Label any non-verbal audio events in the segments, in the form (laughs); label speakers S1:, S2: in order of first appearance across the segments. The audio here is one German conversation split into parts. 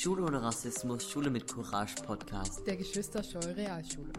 S1: Schule ohne Rassismus, Schule mit Courage Podcast.
S2: Der Geschwisterscheu Realschule.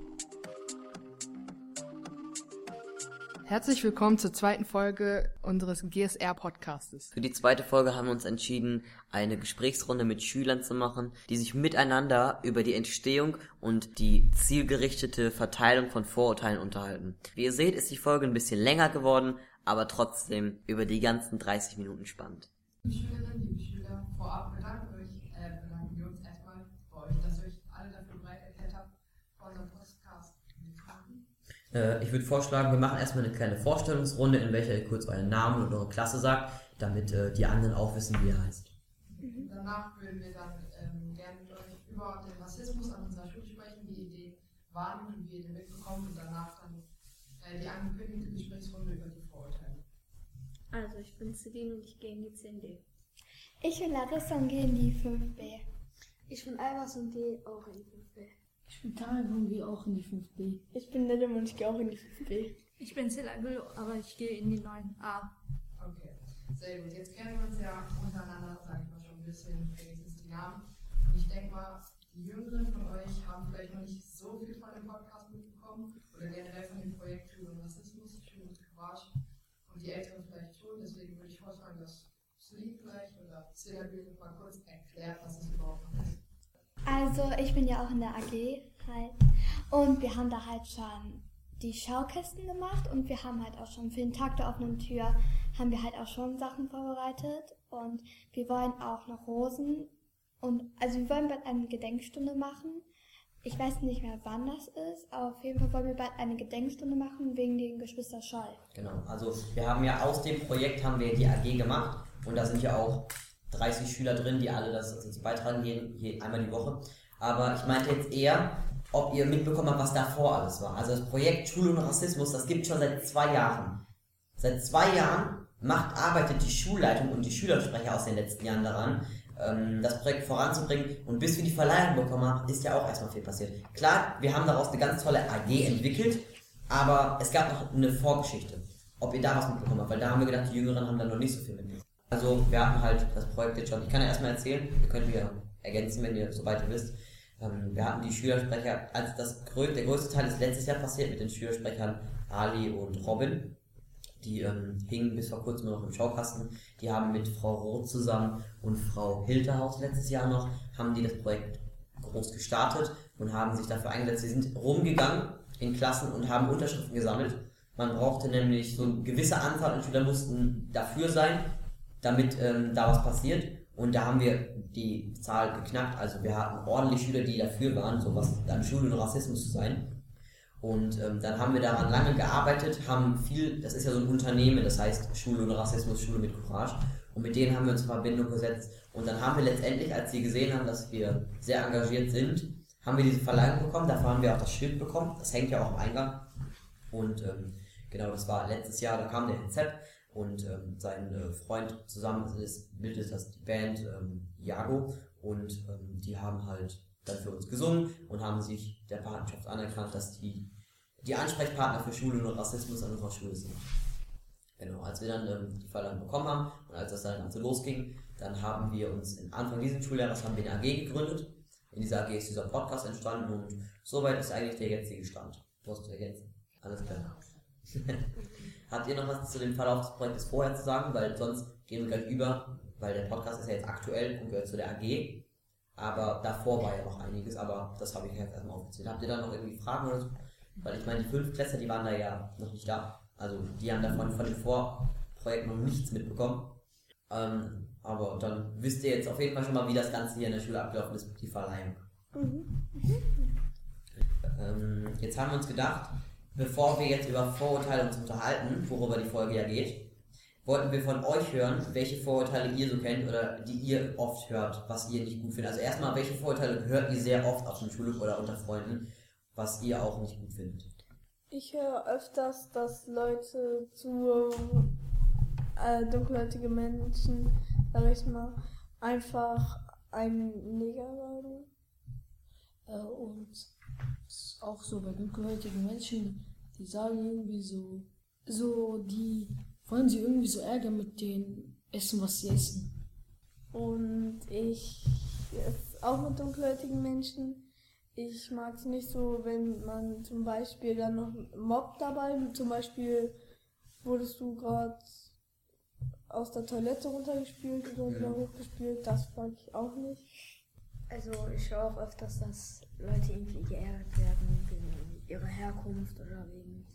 S2: Herzlich willkommen zur zweiten Folge unseres GSR-Podcastes.
S1: Für die zweite Folge haben wir uns entschieden, eine Gesprächsrunde mit Schülern zu machen, die sich miteinander über die Entstehung und die zielgerichtete Verteilung von Vorurteilen unterhalten. Wie ihr seht, ist die Folge ein bisschen länger geworden, aber trotzdem über die ganzen 30 Minuten spannend.
S3: Die Schülerinnen, liebe Schüler, vorab bedanken, euch, äh, bedanken wir uns erstmal bei euch, dass ihr euch alle dafür bereit erklärt habt, bei unserem Podcast mitzumachen.
S1: Äh, ich würde vorschlagen, wir machen erstmal eine kleine Vorstellungsrunde, in welcher ihr kurz euren Namen und eure Klasse sagt, damit äh, die anderen auch wissen, wie ihr heißt.
S3: Danach würden wir dann ähm, gerne mit euch über den Rassismus an unserer Schule sprechen, wie ihr den wahrnimmt und wie ihr den mitbekommt und danach dann äh, die angekündigte Gesprächsrunde über die Vorurteile.
S4: Also, ich bin Celine und ich gehe in die 10D.
S5: Ich bin Larissa und gehe in die 5b.
S4: Ich bin Albers und gehe auch in die 5B.
S6: Ich bin Tarek und gehe auch in die 5B.
S5: Ich bin Nidem und ich gehe auch in die 5b.
S7: Ich bin Selagül, aber ich gehe in die 9a.
S3: Okay, sehr gut. Jetzt kennen wir uns ja untereinander, sag ich mal, schon ein bisschen, wenigstens die Namen. Und ich denke mal, die Jüngeren von euch haben vielleicht noch nicht so viel von dem Podcast mitbekommen oder generell von dem Projekt Schule und Rassismus, Schule und Courage. Und die Älteren vielleicht schon. Deswegen würde ich vorschlagen, dass Celine vielleicht oder Celine mal kurz erklärt, was es überhaupt ist.
S5: Also, ich bin ja auch in der AG halt. Und wir haben da halt schon die Schaukästen gemacht und wir haben halt auch schon für den Tag der offenen Tür haben wir halt auch schon Sachen vorbereitet und wir wollen auch noch Rosen und also wir wollen bald eine Gedenkstunde machen. Ich weiß nicht mehr wann das ist, aber auf jeden Fall wollen wir bald eine Gedenkstunde machen wegen den Geschwister Scholl.
S1: Genau, also wir haben ja aus dem Projekt haben wir die AG gemacht und da sind ja auch 30 Schüler drin, die alle das dazu beitragen, je, einmal die Woche. Aber ich meinte jetzt eher, ob ihr mitbekommen habt, was davor alles war. Also das Projekt Schule und Rassismus, das gibt schon seit zwei Jahren. Seit zwei Jahren macht, arbeitet die Schulleitung und die Schülersprecher aus den letzten Jahren daran, ähm, das Projekt voranzubringen. Und bis wir die Verleihung bekommen haben, ist ja auch erstmal viel passiert. Klar, wir haben daraus eine ganz tolle AG entwickelt, aber es gab noch eine Vorgeschichte. Ob ihr da was mitbekommen habt, weil da haben wir gedacht, die Jüngeren haben da noch nicht so viel mitbekommen. Also wir hatten halt das Projekt jetzt schon. Ich kann ja erstmal erzählen, ihr könnt mir ergänzen, wenn ihr soweit ihr wisst. Ähm, wir hatten die Schülersprecher, als das grö der größte Teil ist letztes Jahr passiert mit den Schülersprechern Ali und Robin. Die ähm, hingen bis vor kurzem noch im Schaukasten. Die haben mit Frau Roth zusammen und Frau Hilterhaus letztes Jahr noch, haben die das Projekt groß gestartet und haben sich dafür eingesetzt. Sie sind rumgegangen in Klassen und haben Unterschriften gesammelt. Man brauchte nämlich so eine gewisse Anzahl an Schülern mussten dafür sein, damit ähm, da was passiert. Und da haben wir die Zahl geknackt. Also wir hatten ordentlich Schüler, die dafür waren, sowas an Schule und Rassismus zu sein. Und ähm, dann haben wir daran lange gearbeitet, haben viel, das ist ja so ein Unternehmen, das heißt Schule und Rassismus, Schule mit Courage. Und mit denen haben wir uns in Verbindung gesetzt. Und dann haben wir letztendlich, als sie gesehen haben, dass wir sehr engagiert sind, haben wir diese Verleihung bekommen. Dafür haben wir auch das Schild bekommen. Das hängt ja auch am Eingang. Und ähm, genau, das war letztes Jahr, da kam der Rezept und ähm, sein äh, Freund zusammen ist, bildet das die Band ähm, Jago und ähm, die haben halt dann für uns gesungen und haben sich der Partnerschaft anerkannt, dass die die Ansprechpartner für Schule und Rassismus an unserer Schule sind. Genau, als wir dann ähm, die Verleihung bekommen haben und als das dann Ganze losging, dann haben wir uns in Anfang dieses Schuljahres haben wir eine AG gegründet. In dieser AG ist dieser Podcast entstanden und soweit ist eigentlich der jetzige Stand. Du hast zu ergänzen. Alles klar. Habt ihr noch was zu dem Verlauf des Projektes vorher zu sagen? Weil sonst gehen wir gleich über, weil der Podcast ist ja jetzt aktuell und gehört zu der AG. Aber davor war ja noch einiges, aber das habe ich jetzt erstmal aufgezählt. Habt ihr da noch irgendwie Fragen oder so? Weil ich meine, die fünf Klässler, die waren da ja noch nicht da. Also die haben davon von dem Vorprojekt noch nichts mitbekommen. Ähm, aber dann wisst ihr jetzt auf jeden Fall schon mal, wie das Ganze hier in der Schule abgelaufen ist, die Verleihung. Ähm, jetzt haben wir uns gedacht, bevor wir jetzt über Vorurteile uns unterhalten, worüber die Folge ja geht, wollten wir von euch hören, welche Vorurteile ihr so kennt oder die ihr oft hört, was ihr nicht gut findet. Also erstmal, welche Vorurteile hört ihr sehr oft auf dem Schulhof oder unter Freunden, was ihr auch nicht gut findet.
S8: Ich höre öfters, dass Leute zu äh, dunkelhäutige Menschen, sag ich mal, einfach einen Neger sagen.
S6: Äh, und auch so bei dunkelhäutigen Menschen, die sagen irgendwie so, so, die wollen sie irgendwie so ärgern mit dem Essen, was sie essen.
S8: Und ich auch mit dunkelhäutigen Menschen. Ich mag es nicht so, wenn man zum Beispiel dann noch mobbt dabei. Zum Beispiel wurdest du gerade aus der Toilette runtergespült oder wieder hochgespült. Das mag ich auch nicht.
S6: Also ich höre auch öfters, dass Leute irgendwie geärgert werden wegen ihrer Herkunft oder wegen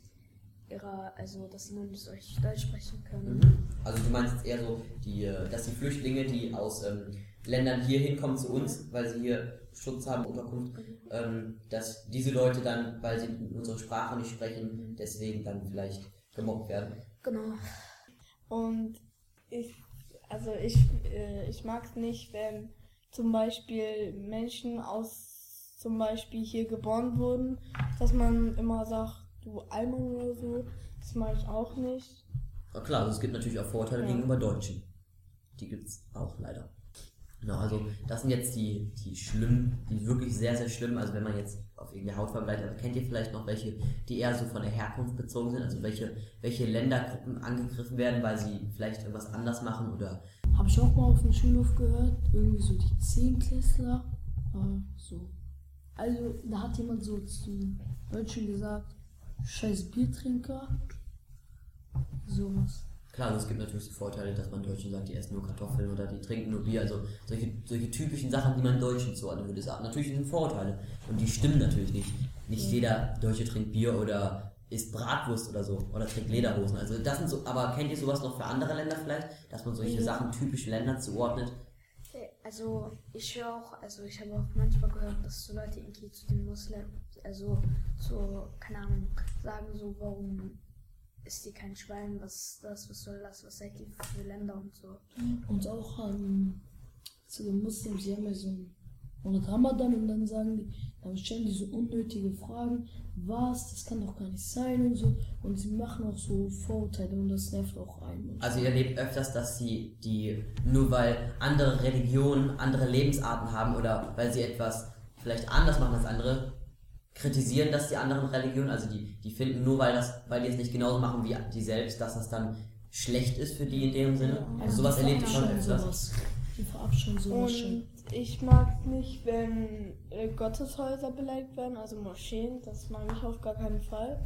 S6: ihrer, also dass sie nur nicht Deutsch sprechen können.
S1: Mhm. Also du meinst jetzt eher so, die, äh, dass die Flüchtlinge, die aus ähm, Ländern hier hinkommen zu uns, weil sie hier Schutz haben, Unterkunft, ähm, dass diese Leute dann, weil sie unsere Sprache nicht sprechen, deswegen dann vielleicht gemobbt werden.
S6: Genau.
S8: Und ich, also ich, äh, ich mag es nicht, wenn zum Beispiel Menschen aus zum Beispiel hier geboren wurden, dass man immer sagt, du Alman oder so. Das mag ich auch nicht.
S1: Na klar, also es gibt natürlich auch Vorurteile
S8: Ja.
S1: gegenüber Deutschen. Die gibt's auch leider. Genau, also das sind jetzt die, die schlimmen, die wirklich sehr, sehr schlimmen, also wenn man jetzt auf irgendeine Hautfarbe bleibt, aber kennt ihr vielleicht noch welche, die eher so von der Herkunft bezogen sind, also welche, welche Ländergruppen angegriffen werden, weil sie vielleicht irgendwas anders machen oder
S6: Habe ich auch mal auf dem Schulhof gehört, irgendwie so die Zehnklässler. Äh, so. Also, da hat jemand so zu Deutschen gesagt, scheiß Biertrinker. Sowas.
S1: Klar, also es gibt natürlich so Vorteile, dass man Deutschen sagt, die essen nur Kartoffeln oder die trinken nur Bier, also solche, solche typischen Sachen, die man Deutschen zuordnen würde. Ist natürlich sind Vorurteile und die stimmen natürlich nicht. Nicht jeder Deutsche trinkt Bier oder isst Bratwurst oder so oder trägt Lederhosen. Also das sind so, aber kennt ihr sowas noch für andere Länder vielleicht, dass man solche Sachen typisch Ländern zuordnet?
S6: Also, ich höre auch, also ich habe auch manchmal gehört, dass so Leute irgendwie zu den Muslimen, also zu, keine Ahnung, sagen so, warum ist die kein Schwein, was das, was soll das, was seid ihr für Länder und so. Und auch ähm, zu den Muslimen, sie haben ja so einen Monat Ramadan und dann sagen die, dann stellen die so unnötige Fragen, was, das kann doch gar nicht sein und so. Und sie machen auch so Vorurteile und das nervt auch einen.
S1: Also ihr erlebt öfters, dass sie die, nur weil andere Religionen andere Lebensarten haben oder weil sie etwas vielleicht anders machen als andere, kritisieren das die anderen Religionen, also die, die finden nur weil das, weil die es nicht genauso machen wie die selbst, dass das dann schlecht ist für die in dem Sinne. Also sowas erlebt ihr schon öfters.
S6: sowas. Die verabscheuen sowas schon.
S8: Ich mag nicht, wenn äh, Gotteshäuser beleidigt werden, also Moscheen. Das mag ich auf gar keinen Fall.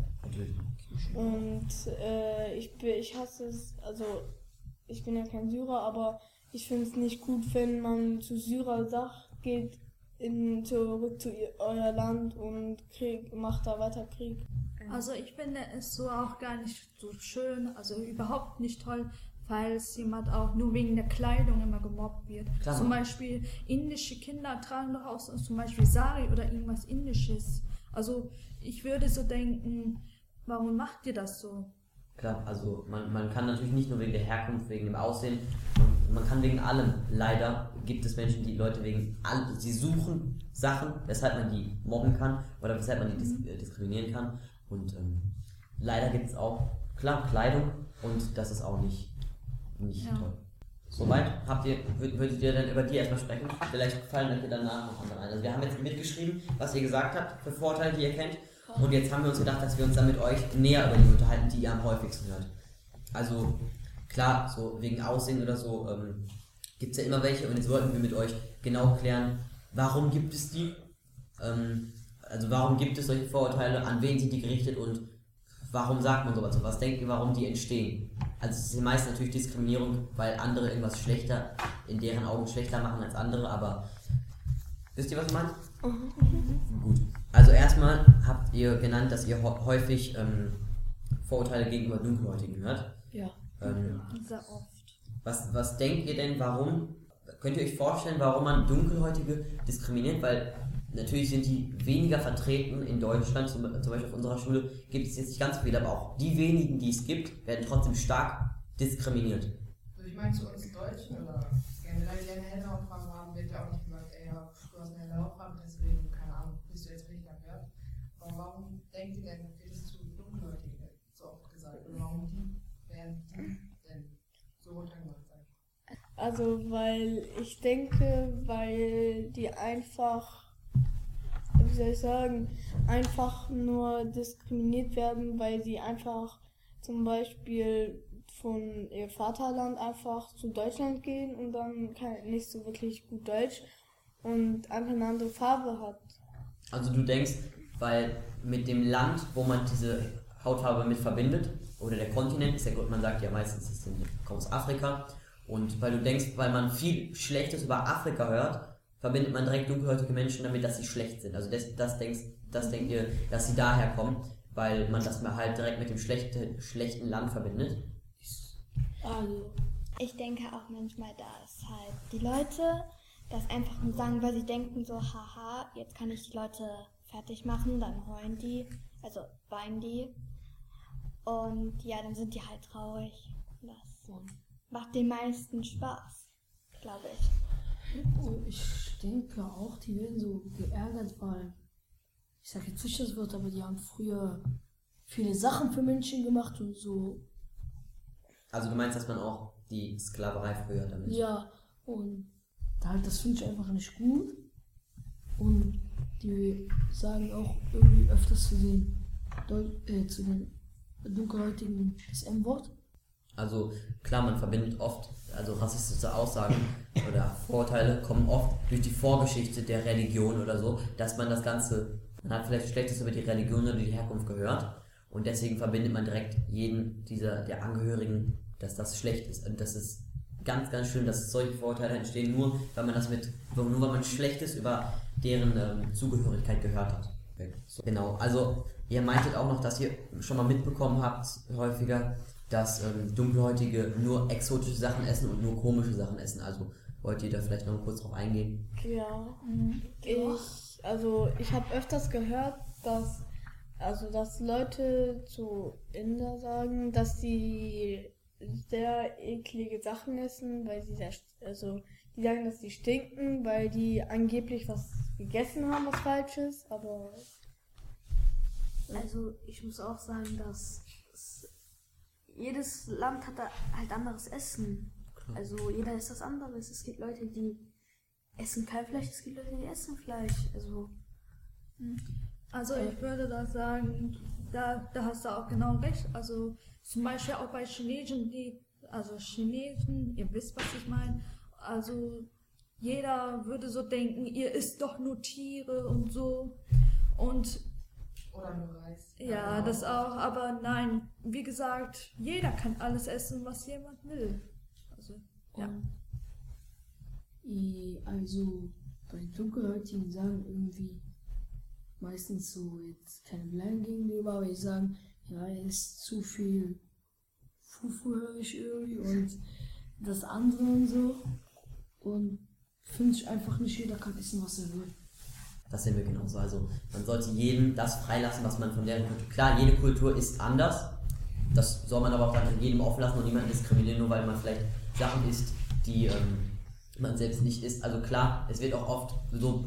S8: Und äh, ich, ich hasse es, also ich bin ja kein Syrer, aber ich finde es nicht gut, wenn man zu Syrer sagt, geht in, zurück zu ihr, euer Land und Krieg, macht da weiter Krieg.
S7: Also ich finde es so auch gar nicht so schön, also überhaupt nicht toll, falls jemand auch nur wegen der Kleidung immer gemobbt wird.
S1: Klar.
S7: Zum Beispiel indische Kinder tragen doch auch zum Beispiel Sari oder irgendwas Indisches. Also ich würde so denken, warum macht ihr das so?
S1: Klar, also man, man kann natürlich nicht nur wegen der Herkunft, wegen dem Aussehen, man, man kann wegen allem. Leider gibt es Menschen, die Leute wegen all, sie suchen Sachen, weshalb man die mobben kann oder weshalb man die dis äh, diskriminieren kann. Und ähm, leider gibt es auch, klar, Kleidung und das ist auch nicht, nicht
S7: Ja.
S1: toll. Soweit habt ihr, würd, würdet ihr dann über die erstmal sprechen? Vielleicht fallen euch danach noch andere ein. Also wir haben jetzt mitgeschrieben, was ihr gesagt habt für Vorteile, die ihr kennt. Und jetzt haben wir uns gedacht, dass wir uns dann mit euch näher über die unterhalten, die ihr am häufigsten hört. Also klar, so wegen Aussehen oder so ähm, gibt es ja immer welche und jetzt wollten wir mit euch genau klären, warum gibt es die? Ähm, also warum gibt es solche Vorurteile, an wen sind die gerichtet und warum sagt man sowas? Und was denkt ihr, warum die entstehen? Also es ist meist natürlich Diskriminierung, weil andere irgendwas schlechter, in deren Augen schlechter machen als andere, aber wisst ihr, was ich meine? Gut. Also erstmal habt ihr genannt, dass ihr hä- häufig ähm, Vorurteile gegenüber Dunkelhäutigen hört.
S6: Ja.
S1: Ähm,
S7: Sehr oft.
S1: was, was denkt ihr denn, warum? Könnt ihr euch vorstellen, warum man Dunkelhäutige diskriminiert? Weil natürlich sind die weniger vertreten in Deutschland, zum, zum Beispiel auf unserer Schule gibt es jetzt nicht ganz viele, aber auch die wenigen, die es gibt, werden trotzdem stark diskriminiert.
S3: Also ich meine zu uns Deutschen oder generell die eine helle Hautfarbe haben, wird ja auch nicht gesagt, ey, ja, du hast eine helle Hautfarbe, deswegen, keine Ahnung, bist du jetzt richtig wert. Aber warum denkt ihr denn, wird es zu Dunkelhäutigen so oft gesagt? Oder warum die werden die denn so runtergemacht sein?
S8: Also, weil ich denke, weil die einfach, soll ich sagen, einfach nur diskriminiert werden, weil sie einfach zum Beispiel von ihr Vaterland einfach zu Deutschland gehen und dann nicht so wirklich gut Deutsch und einfach eine andere Farbe hat.
S1: Also du denkst, weil mit dem Land, wo man diese Hautfarbe mit verbindet, oder der Kontinent ist ja gut, man sagt ja meistens, es kommt aus Afrika. Und weil du denkst, weil man viel Schlechtes über Afrika hört, verbindet man direkt dunkelhäutige Menschen damit, dass sie schlecht sind. Also das, das denkst, das denkt ihr, dass sie daher kommen, weil man das mal halt direkt mit dem schlechte, schlechten Land verbindet.
S8: Also,
S5: Ich denke auch manchmal, dass halt die Leute das einfach nur sagen, weil sie denken so, haha, jetzt kann ich die Leute fertig machen, dann heulen die, also weinen die. Und ja, dann sind die halt traurig. Das macht den meisten Spaß, glaube ich.
S9: Also ich denke auch, die werden so geärgert, weil ich sage jetzt nicht das Wort, aber die haben früher viele Sachen für Menschen gemacht und so.
S1: Also du meinst, dass man auch die Sklaverei früher damit.
S9: Ja, und halt, das finde ich einfach nicht gut. Und die sagen auch irgendwie öfters zu den, Deu äh, zu den dunkelhäutigen das M-Wort.
S1: Also klar, man verbindet oft, also rassistische Aussagen oder Vorurteile kommen oft durch die Vorgeschichte der Religion oder so, dass man das Ganze, man hat vielleicht Schlechtes über die Religion oder die Herkunft gehört und deswegen verbindet man direkt jeden dieser der Angehörigen, dass das schlecht ist. Und das ist ganz, ganz schlimm, dass solche Vorurteile entstehen, nur weil man das mit, nur weil man Schlechtes über deren ähm, Zugehörigkeit gehört hat. So, genau, also ihr meintet auch noch, dass ihr schon mal mitbekommen habt, häufiger, dass ähm, Dunkelhäutige nur exotische Sachen essen und nur komische Sachen essen. Also wollt ihr da vielleicht noch kurz drauf eingehen?
S8: ja. Ich, also ich habe öfters gehört, dass also dass Leute zu Inder sagen, dass sie sehr eklige Sachen essen, weil sie sehr, also die sagen, dass sie stinken, weil die angeblich was gegessen haben, was falsch ist, aber
S6: Also ich muss auch sagen, dass jedes Land hat da halt anderes Essen. Also jeder isst was anderes. Es gibt Leute, die essen kein Fleisch, es gibt Leute, die essen Fleisch. Also
S7: Also ich würde da sagen, da, da hast du auch genau recht. Also zum Beispiel auch bei Chinesen, die, also Chinesen, ihr wisst, was ich meine. Also jeder würde so denken, ihr isst doch nur Tiere und so. Und
S3: Oder nur Reis.
S7: ja, das auch, aber nein, wie gesagt, jeder kann alles essen, was jemand will. Also, ja.
S9: Und also bei Dunkelhäutigen sagen irgendwie meistens so jetzt keine Beleidigung gegenüber, aber die sagen, ja, er ist zu viel Fufu höre ich irgendwie und das andere und so. Und finde ich einfach nicht, jeder kann essen, was er will.
S1: Das sehen wir genauso. Also man sollte jedem das freilassen, was man von deren Kultur. Klar, jede Kultur ist anders. Das soll man aber auch dann jedem offen lassen und niemanden diskriminieren, nur weil man vielleicht Sachen isst, die ähm, man selbst nicht isst. Also klar, es wird auch oft so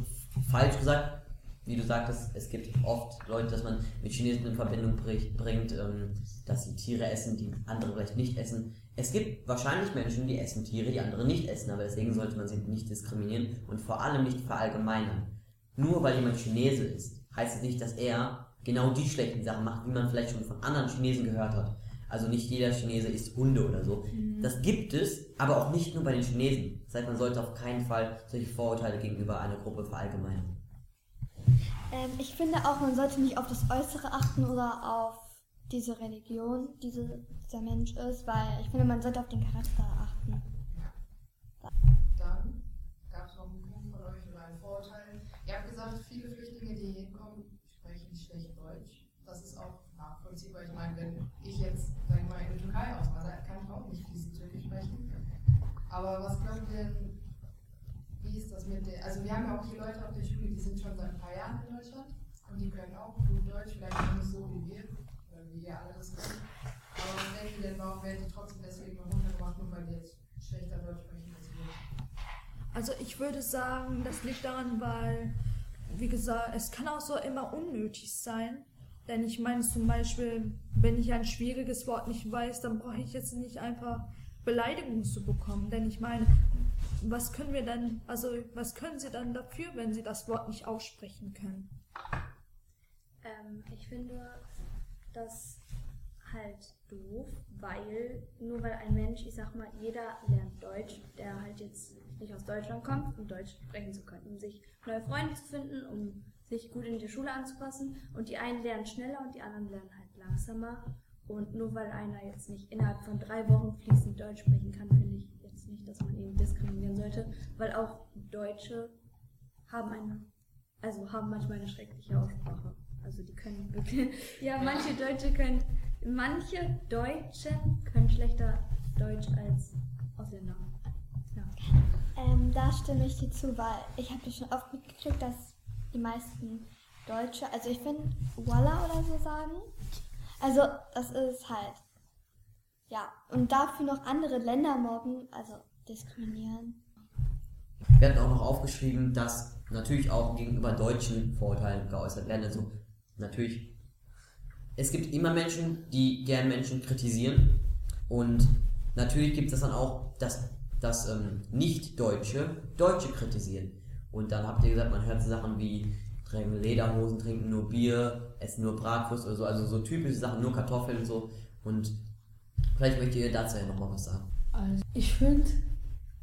S1: falsch gesagt, wie du sagtest, es gibt oft Leute, dass man mit Chinesen in Verbindung bring- bringt, ähm, dass sie Tiere essen, die andere vielleicht nicht essen. Es gibt wahrscheinlich Menschen, die essen Tiere, die andere nicht essen, aber deswegen sollte man sie nicht diskriminieren und vor allem nicht verallgemeinern. Nur weil jemand Chinese ist, heißt es nicht, dass er genau die schlechten Sachen macht, wie man vielleicht schon von anderen Chinesen gehört hat. Also nicht jeder Chinese isst Hunde oder so. Das gibt es, aber auch nicht nur bei den Chinesen. Das heißt, man sollte auf keinen Fall solche Vorurteile gegenüber einer Gruppe verallgemeinern.
S5: Ähm, ich finde auch, man sollte nicht auf das Äußere achten oder auf diese Religion, diese, dieser Mensch ist, weil ich finde, man sollte auf den Charakter achten.
S3: Dann gab es noch einen Punkt von euch oder ein Vorurteil. Ihr habt gesagt, viele Flüchtlinge, die hier hinkommen, sprechen schlecht Deutsch. Das ist auch nachvollziehbar. Ich meine, wenn ich jetzt, sag ich mal, in der Türkei auswandere, kann ich auch nicht fließend Türkisch sprechen. Aber was glaubt ihr denn, wie ist das mit der, also wir haben ja auch hier Leute auf der Schule, die sind schon seit ein paar Jahren in Deutschland und die können auch gut Deutsch, vielleicht nicht so wie wir, oder wie ihr alle das können. Aber was denkt ihr denn, warum werden die trotzdem deswegen noch runtergemacht, nur weil die jetzt schlechter Deutsch sprechen als wir?
S7: Also ich würde sagen, das liegt daran, weil, wie gesagt, es kann auch so immer unnötig sein. Denn ich meine zum Beispiel, wenn ich ein schwieriges Wort nicht weiß, dann brauche ich jetzt nicht einfach Beleidigung zu bekommen. Denn ich meine, was können wir dann, also was können sie dann dafür, wenn sie das Wort nicht aussprechen können?
S4: Ähm, ich finde, dass halt
S6: doof, weil nur weil ein Mensch, ich sag mal, jeder lernt Deutsch, der halt jetzt nicht aus Deutschland kommt, um Deutsch sprechen zu können, um sich neue Freunde zu finden, um sich gut in die Schule anzupassen. Und die einen lernen schneller und die anderen lernen halt langsamer. Und nur weil einer jetzt nicht innerhalb von drei Wochen fließend Deutsch sprechen kann, finde ich jetzt nicht, dass man ihn diskriminieren sollte, weil auch Deutsche haben eine, also haben manchmal eine schreckliche Aussprache. Also die können wirklich, (laughs) ja, manche Deutsche können, manche Deutsche können schlechter Deutsch als Ausländer. Ja.
S5: Ähm, da stimme ich dir zu, weil ich habe das schon oft mitgekriegt, dass die meisten Deutsche, also ich finde Walla oder so sagen. Also das ist halt, ja, und dafür noch andere Länder mobben, also diskriminieren.
S1: Wir hatten auch noch aufgeschrieben, dass natürlich auch gegenüber Deutschen Vorurteile geäußert werden. Also natürlich, es gibt immer Menschen, die gern Menschen kritisieren. Und natürlich gibt es dann auch, dass, dass ähm, Nicht-Deutsche Deutsche kritisieren. Und dann habt ihr gesagt, man hört so Sachen wie tragen Lederhosen, trinken nur Bier, essen nur Bratwurst oder so, also so typische Sachen, nur Kartoffeln und so. Und vielleicht möchtet ihr dazu ja nochmal was sagen.
S9: Also ich finde,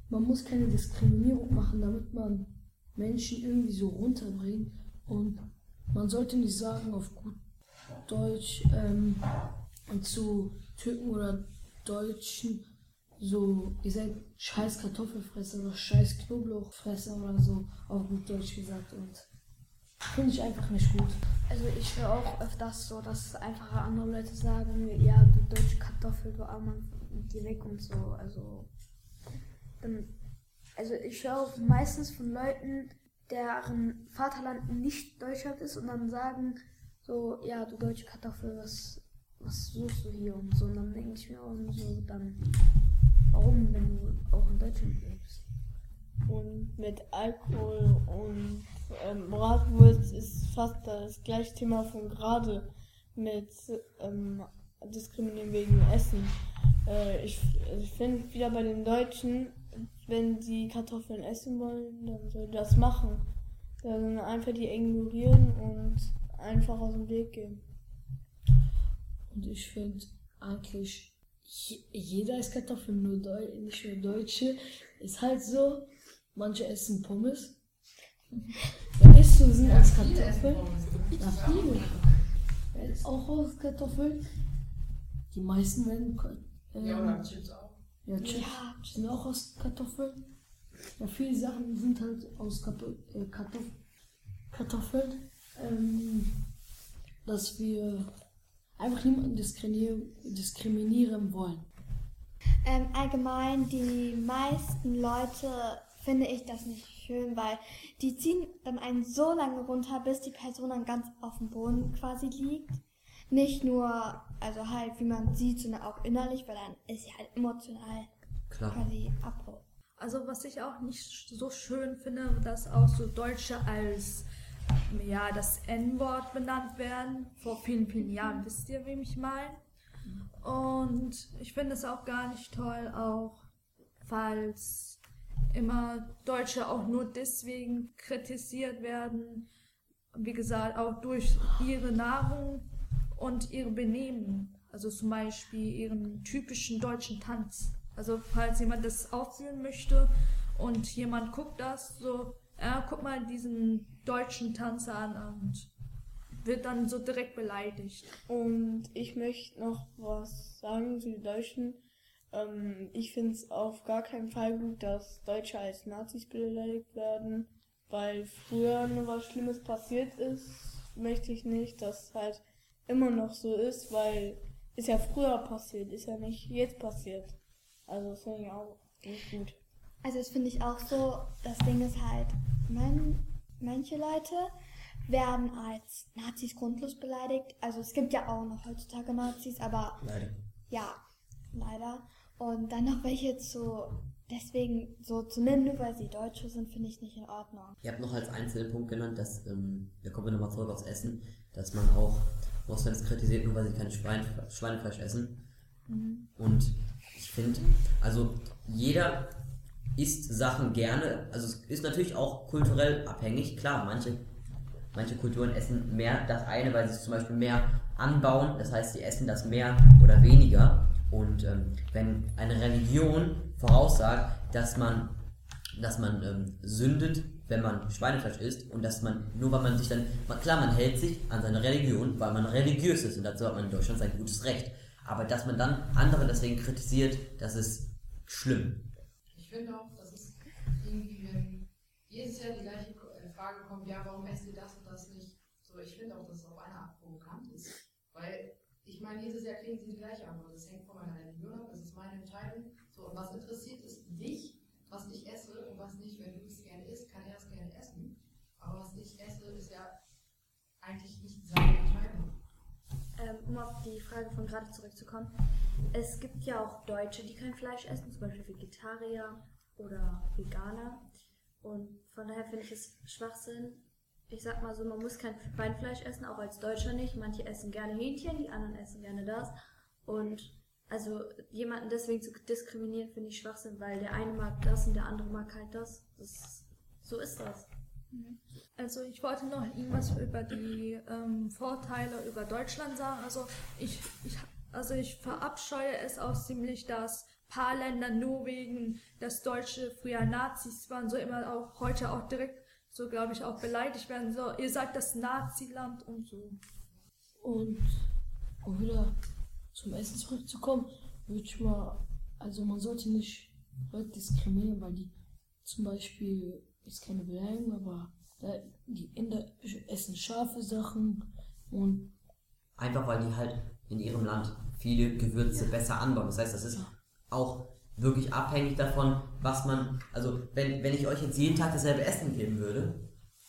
S9: man muss keine Diskriminierung machen, damit man Menschen irgendwie so runterbringt. Und man sollte nicht sagen auf gut Deutsch ähm, zu Türken oder Deutschen so, ihr seid scheiß Kartoffelfresser oder scheiß Knoblauchfresser oder so, auf gut Deutsch gesagt. Und finde ich einfach nicht gut.
S6: Also ich höre auch öfters so, dass einfach andere Leute sagen, ja, du deutsche Kartoffel, du armer, geh weg und so. Also, dann, also ich höre auch meistens von Leuten, deren Vaterland nicht Deutschland ist und dann sagen so, ja, du deutsche Kartoffel, was, was suchst du hier und so. Und dann denke ich mir auch so, dann, warum, wenn du auch in Deutschland lebst?
S8: Und mit Alkohol und ähm, Bratwurst ist fast das gleiche Thema von gerade mit ähm, Diskriminieren wegen Essen. Äh, ich ich finde wieder bei den Deutschen, wenn sie Kartoffeln essen wollen, dann soll das machen. Dann einfach die ignorieren und einfach aus dem Weg gehen.
S9: Und ich finde eigentlich, je- jeder isst Kartoffeln, nur Deu nicht nur Deutsche. Ist halt so, manche essen Pommes. (laughs) Ja, ist so, sind aus Kartoffeln. Ja, viele. Werden auch aus Kartoffeln. Die meisten werden. Ähm,
S3: Ja, oder Chips auch.
S9: Ja, Chips sind auch aus Kartoffeln. Ja, viele Sachen sind halt aus äh, Kartoff Kartoffeln. Ähm, dass wir einfach niemanden diskriminieren, diskriminieren wollen.
S5: Ähm, allgemein, die meisten Leute finde ich das nicht schön, weil die ziehen dann einen so lange runter, bis die Person dann ganz auf dem Boden quasi liegt. Nicht nur, also halt, wie man sieht, sondern auch innerlich, weil dann ist sie halt emotional
S1: Klar.
S5: quasi Abbruch.
S7: Also was ich auch nicht so schön finde, dass auch so Deutsche als ja das N-Wort benannt werden. Vor vielen, vielen Jahren wisst ihr, wem ich meine. Und ich finde es auch gar nicht toll, auch falls immer Deutsche auch nur deswegen kritisiert werden. Wie gesagt, auch durch ihre Nahrung und ihre Benehmen. Also zum Beispiel ihren typischen deutschen Tanz. Also falls jemand das aufführen möchte und jemand guckt das so, ja, guck mal diesen deutschen Tanz an und wird dann so direkt beleidigt.
S8: Und ich möchte noch was sagen zu den Deutschen. Ähm, ich finde es auf gar keinen Fall gut, dass Deutsche als Nazis beleidigt werden, weil früher nur was Schlimmes passiert ist, möchte ich nicht, dass halt immer noch so ist, weil ist ja früher passiert, ist ja nicht jetzt passiert. Also das finde ich auch nicht gut.
S5: Also das finde ich auch so, das Ding ist halt, man, manche Leute werden als Nazis grundlos beleidigt. Also es gibt ja auch noch heutzutage Nazis, aber
S1: Leider.
S5: ja, leider. Und dann noch welche zu, deswegen so zu nennen, nur weil sie Deutsche sind, finde ich nicht in Ordnung.
S1: Ihr habt noch als einzelnen Punkt genannt, dass, ähm, da kommen wir nochmal zurück aufs Essen, dass man auch Moslems kritisiert, nur weil sie kein Schwein, Schweinefleisch essen. Und ich finde, also jeder isst Sachen gerne, also es ist natürlich auch kulturell abhängig, klar, manche, Manche Kulturen essen mehr das eine, weil sie es zum Beispiel mehr anbauen. Das heißt, sie essen das mehr oder weniger. Und ähm, wenn eine Religion voraussagt, dass man, dass man ähm, sündet, wenn man Schweinefleisch isst und dass man, nur weil man sich dann, klar, man hält sich an seine Religion, weil man religiös ist und dazu hat man in Deutschland sein gutes Recht. Aber dass man dann andere deswegen kritisiert, das ist schlimm.
S3: Ich finde auch, das ist irgendwie, wenn jedes Jahr die gleiche äh, Frage kommt, ja, warum esst ihr das und das nicht? So, ich finde auch, dass es auf eine Art provokant ist. Weil, ich meine, jedes Jahr kriegen sie die gleiche Antwort. Das hängt von meiner Religion ab, das ist meine Entscheidung. So, und was interessiert ist dich, was ich esse und was nicht, wenn du es gerne isst, kann er es gerne essen. Aber was ich esse, ist ja eigentlich nicht seine Entscheidung.
S6: Ähm, um auf die Frage von gerade zurückzukommen. Es gibt ja auch Deutsche, die kein Fleisch essen, zum Beispiel Vegetarier oder Veganer. Und von daher finde ich es Schwachsinn. Ich sag mal so, man muss kein Schweinefleisch essen, auch als Deutscher nicht. Manche essen gerne Hähnchen, die anderen essen gerne das. Und also jemanden deswegen zu diskriminieren, finde ich Schwachsinn, weil der eine mag das und der andere mag halt das. das so ist das.
S7: Also ich wollte noch irgendwas über die ähm, Vorteile über Deutschland sagen. Also ich, ich, also ich verabscheue es auch ziemlich, dass paar Länder nur wegen, dass Deutsche früher Nazis waren, so immer auch heute auch direkt so glaube ich auch beleidigt werden. So, ihr sagt das Naziland und so.
S9: Und wieder zum Essen zurückzukommen, würde ich mal, also man sollte nicht Leute diskriminieren, weil die zum Beispiel, ist keine Beleidigung, aber die Inder essen scharfe Sachen und
S1: Einfach weil die halt in ihrem Land viele Gewürze besser anbauen. Das heißt, das ist auch wirklich abhängig davon, was man. Also, wenn, wenn ich euch jetzt jeden Tag dasselbe Essen geben würde,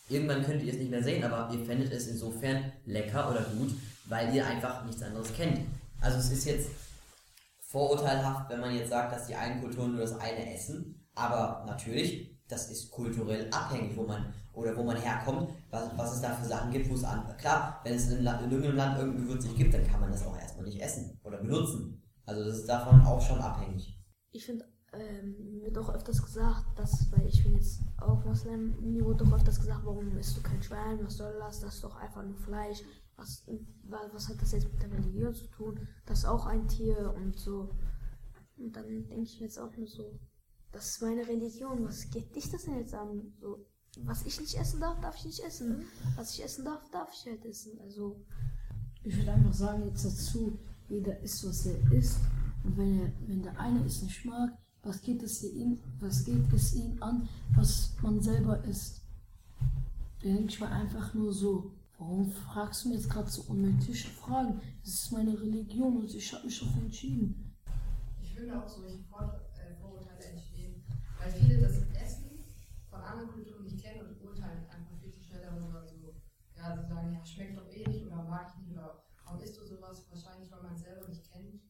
S1: irgendwann könnt ihr es nicht mehr sehen, aber ihr fändet es insofern lecker oder gut, weil ihr einfach nichts anderes kennt. Also, es ist jetzt vorurteilhaft, wenn man jetzt sagt, dass die einen Kulturen nur das eine essen, aber natürlich, das ist kulturell abhängig, wo man oder wo man herkommt, was, was es da für Sachen gibt, wo es an. Klar, wenn es in, La- in irgendeinem Land irgendein Gewürz nicht gibt, dann kann man das auch erstmal nicht essen oder benutzen. Also das ist davon auch schon abhängig.
S6: Ich finde, ähm, mir wird auch öfters gesagt, dass, weil ich bin jetzt auch Moslem, mir wurde auch öfters gesagt, warum isst du kein Schwein, was soll das, das ist doch einfach nur Fleisch. Was, wa- was hat das jetzt mit der Religion zu tun? Das ist auch ein Tier und so. Und dann denke ich mir jetzt auch nur so, das ist meine Religion, was geht dich das denn jetzt an? So, was ich nicht essen darf, darf ich nicht essen. Was ich essen darf, darf ich halt essen. Also,
S9: ich würde einfach sagen jetzt dazu, jeder isst, was er isst. Und wenn, er, wenn der eine es nicht mag, was geht es ihn, was geht es ihn an, was man selber isst? Da denke ich mir einfach nur so, warum fragst du mir jetzt gerade so unnötige Fragen? Das ist meine Religion und ich habe mich dafür entschieden.
S3: Ich finde auch solche äh, Vorurteile entstehen, weil viele das Essen von anderen Kulturen nicht kennen und urteilen einfach viel zu schnell darüber. So, ja, sie sagen, ja, schmeckt doch eh nicht oder mag ich nicht oder warum isst du sowas? Wahrscheinlich, weil man es selber nicht kennt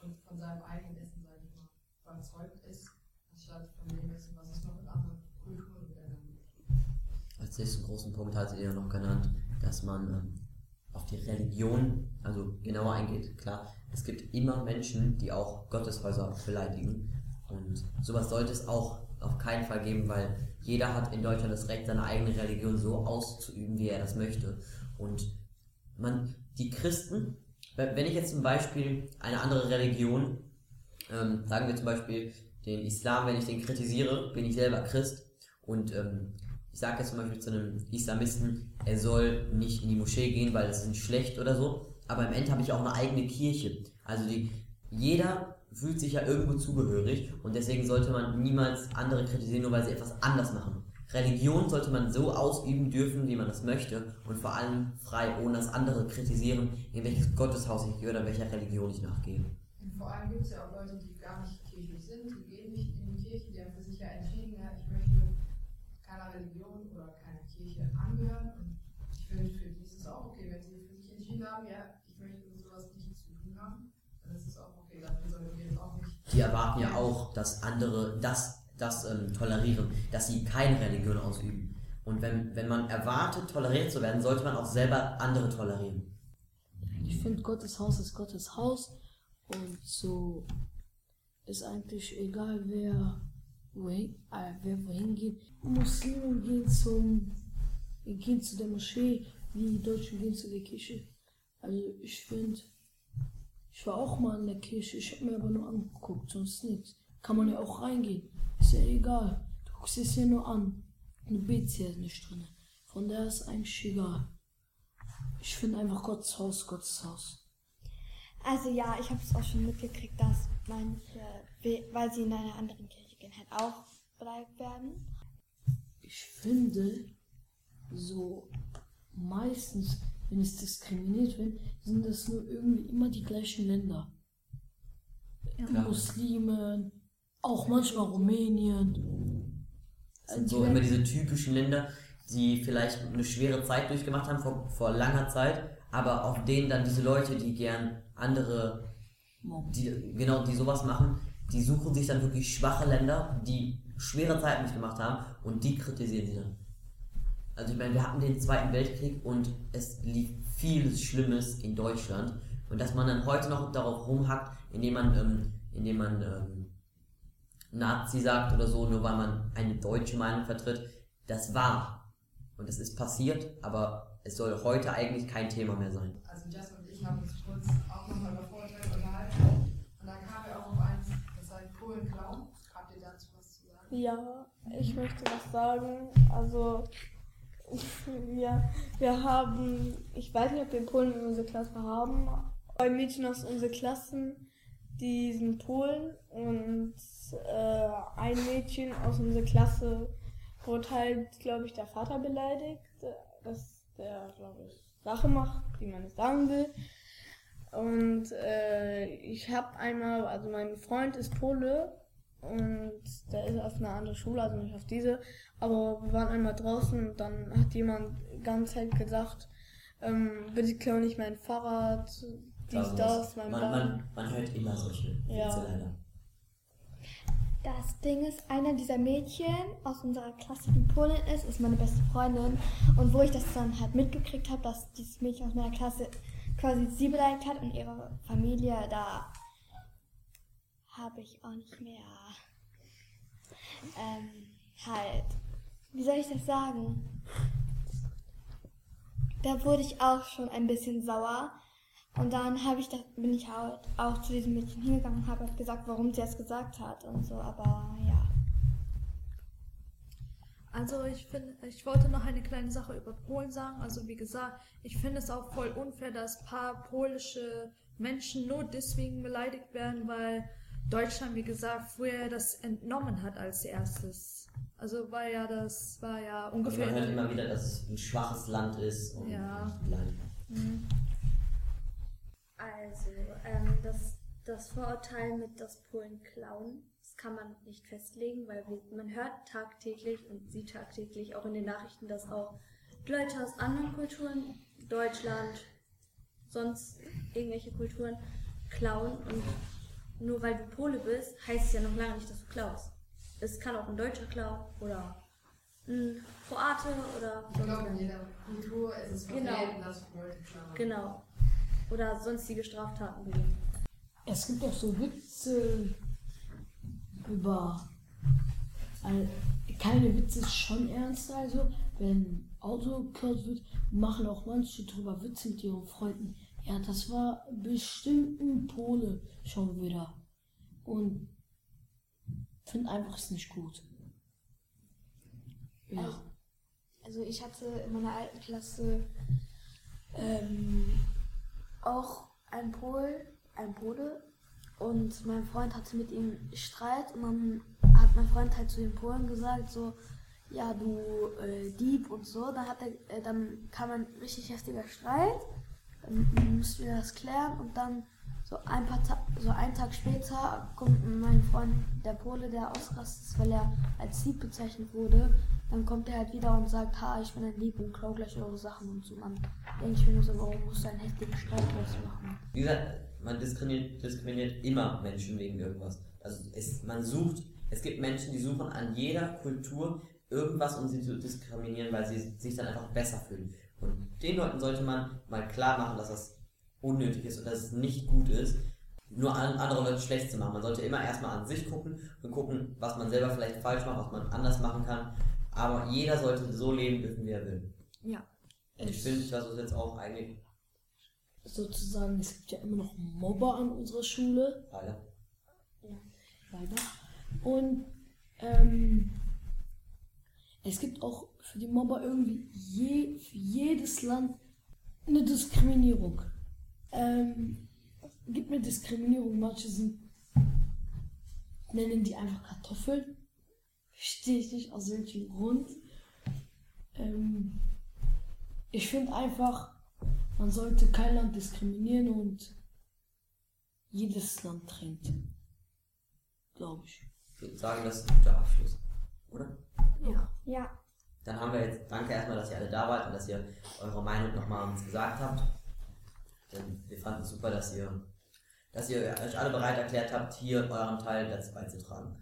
S3: und von seinem eigenen Essen, sage ich mal, überzeugt ist, anstatt von dem Essen, was es noch in anderen Kulturen und Ländern gibt.
S1: Als nächsten großen Punkt hattet ihr noch genannt, dass man ähm, auf die Religion also genauer eingeht. Klar, es gibt immer Menschen, die auch Gotteshäuser beleidigen und sowas sollte es auch auf keinen Fall geben, weil jeder hat in Deutschland das Recht, seine eigene Religion so auszuüben, wie er das möchte. Und man, die Christen, wenn wenn ich jetzt zum Beispiel eine andere Religion, ähm, sagen wir zum Beispiel den Islam, wenn ich den kritisiere, bin ich selber Christ und ähm, ich sage jetzt zum Beispiel zu einem Islamisten, er soll nicht in die Moschee gehen, weil das ist nicht schlecht oder so, aber im Ende habe ich auch eine eigene Kirche. Also die, jeder fühlt sich ja irgendwo zugehörig und deswegen sollte man niemals andere kritisieren, nur weil sie etwas anders machen. Religion sollte man so ausüben dürfen, wie man das möchte und vor allem frei, ohne dass andere kritisieren, in welches Gotteshaus ich gehe oder welcher Religion ich nachgehe.
S3: Und vor allem gibt es ja auch Leute, die gar nicht kirchlich sind, die gehen nicht in die Kirche, die haben für sich ja entschieden, ja, ich möchte keiner Religion oder keiner Kirche angehören. Und ich finde, für die ist es auch okay, wenn sie für sich entschieden haben, ja, ich möchte mit sowas nichts zu tun haben, dann ist es auch okay. Dafür sollten wir jetzt auch nicht.
S1: Die erwarten ja auch, dass andere das, das ähm, tolerieren, dass sie keine Religion ausüben. Und wenn, wenn man erwartet, toleriert zu werden, sollte man auch selber andere tolerieren.
S9: Ich finde, Gottes Haus ist Gottes Haus und so ist eigentlich egal, wer wohin, äh, wer wohin geht. Muslime gehen zum gehen zu der Moschee, die Deutschen gehen zu der Kirche. Also ich finde, ich war auch mal in der Kirche, ich habe mir aber nur angeguckt, sonst nichts. Kann man ja auch reingehen. Ist ja egal. Du guckst es ja nur an. Du betest ja nicht drin. Von daher ist eigentlich egal. Ich finde einfach Gottes Haus, Gottes Haus.
S5: Also ja, ich habe es auch schon mitgekriegt, dass manche, we- weil sie in einer anderen Kirche gehen, halt auch beleidigt werden.
S9: Ich finde, so meistens, wenn es diskriminiert wird, sind das nur irgendwie immer die gleichen Länder.
S1: Klar.
S9: Muslimen, auch manchmal Rumänien.
S1: Das sind
S9: Also
S1: so immer diese typischen Länder, die vielleicht eine schwere Zeit durchgemacht haben vor, vor langer Zeit, aber auf denen dann diese Leute, die gern andere, die, genau, die sowas machen, die suchen sich dann wirklich schwache Länder, die schwere Zeiten durchgemacht haben und die kritisieren sie dann. Also ich meine, wir hatten den Zweiten Weltkrieg und es lief vieles Schlimmes in Deutschland und dass man dann heute noch darauf rumhackt, indem man, ähm, indem man ähm, Nazi sagt oder so, nur weil man eine deutsche Meinung vertritt, das war und es ist passiert, aber es soll heute eigentlich kein Thema mehr sein.
S3: Also Jess und ich haben uns kurz auch nochmal über Vorurteile unterhalten. Und dann kamen wir auch auf eins, das heißt Polen-Clown. Habt ihr dazu was zu sagen?
S8: Ja, ich möchte was sagen. Also, (laughs) wir, wir haben, ich weiß nicht, ob wir Polen in unserer Klasse haben. Zwei Mädchen aus unserer Klassen, die sind Polen und äh, ein Mädchen aus unserer Klasse wurde halt, glaube ich, der Vater beleidigt, dass der, glaube ich, Sache macht, die man nicht sagen will. Und äh, ich habe einmal, also mein Freund ist Pole und der ist auf einer anderen Schule, also nicht auf diese. Aber wir waren einmal draußen und dann hat jemand ganz Zeit gesagt, ähm, bitte klau nicht mein Fahrrad, dies,
S1: Also
S8: das, mein
S1: man, man, man hört immer solche
S8: Ja.
S1: Leider.
S5: Das Ding ist, einer dieser Mädchen aus unserer Klasse, die Polin ist, ist meine beste Freundin. Und wo ich das dann halt mitgekriegt habe, dass dieses Mädchen aus meiner Klasse quasi sie beleidigt hat und ihre Familie, da habe ich auch nicht mehr ähm, halt, wie soll ich das sagen? Da wurde ich auch schon ein bisschen sauer. Und dann habe ich das, bin ich halt auch zu diesem Mädchen hingegangen und habe halt gesagt, warum sie das gesagt hat und so, aber ja.
S7: Also ich finde, ich wollte noch eine kleine Sache über Polen sagen. Also wie gesagt, ich finde es auch voll unfair, dass paar polische Menschen nur deswegen beleidigt werden, weil Deutschland, wie gesagt, früher das entnommen hat als erstes. Also war ja das, war ja
S1: Also
S7: ungefähr.
S1: man hört immer wieder, dass es ein schwaches Land ist und
S7: Ja.
S1: Land.
S7: Mhm.
S6: Also, ähm, das, das Vorurteil mit das Polen klauen, das kann man nicht festlegen, weil wir, man hört tagtäglich und sieht tagtäglich auch in den Nachrichten, dass auch Leute aus anderen Kulturen, Deutschland, sonst irgendwelche Kulturen, klauen. Und nur weil du Pole bist, heißt es ja noch lange nicht, dass du klaust. Es kann auch ein Deutscher klauen oder ein Kroate oder
S3: Ich
S6: sonst
S3: glaube, in jeder Kultur ist es
S6: Genau.
S3: vertreten, dass Leute klauen.
S6: Genau. Oder sonstige Straftaten begehen.
S9: Es gibt auch so Witze über. Also, keine Witze ist schon ernst, also, wenn Auto geklaut wird, machen auch manche drüber Witze mit ihren Freunden. Ja, das war bestimmt ein Pole schon wieder. Und finde einfach es nicht gut. Ja.
S6: Also, also ich hatte in meiner alten Klasse ähm, auch einen Pol, einen Pole und mein Freund hatte mit ihm Streit und dann hat mein Freund halt zu den Polen gesagt so, ja du äh, Dieb und so, dann hat er, äh, dann kam ein richtig heftiger Streit, dann mussten wir das klären und dann so ein paar Ta so einen Tag später kommt mein Freund, der Pole, der ausgerastet ist, weil er als Dieb bezeichnet wurde, dann kommt er halt wieder und sagt, ha, ich bin ein Dieb und klau gleich eure Sachen und so. Man denke ich mir so, warum musst du einen heftigen Streit machen?
S1: Wie gesagt, man diskriminiert, diskriminiert immer Menschen wegen irgendwas. Also es, man sucht, es gibt Menschen, die suchen an jeder Kultur irgendwas, um sie zu diskriminieren, weil sie sich dann einfach besser fühlen. Und den Leuten sollte man mal klar machen, dass das unnötig ist und dass es nicht gut ist, nur an andere Leute schlecht zu machen. Man sollte immer erstmal an sich gucken und gucken, was man selber vielleicht falsch macht, was man anders machen kann. Aber jeder sollte so leben dürfen, wie er will.
S7: Ja.
S1: Ich finde, das ist jetzt auch eigentlich
S9: sozusagen, es gibt ja immer noch Mobber an unserer Schule.
S1: leider.
S9: Leider. Und ähm, es gibt auch für die Mobber irgendwie je, für jedes Land eine Diskriminierung. Ähm, gibt eine Diskriminierung. Manche sind, nennen die einfach Kartoffeln. Verstehe ich nicht aus welchem Grund. Ähm, ich finde einfach, man sollte kein Land diskriminieren und jedes Land trennt. Glaube ich.
S1: Ich würde sagen, das ist ein guter Abschluss. Oder?
S7: Ja.
S5: Ja.
S1: Dann haben wir jetzt, danke erstmal, dass ihr alle da wart und dass ihr eure Meinung nochmal uns gesagt habt. Denn wir fanden es super, dass ihr, dass ihr euch alle bereit erklärt habt, hier euren Teil dazu beizutragen.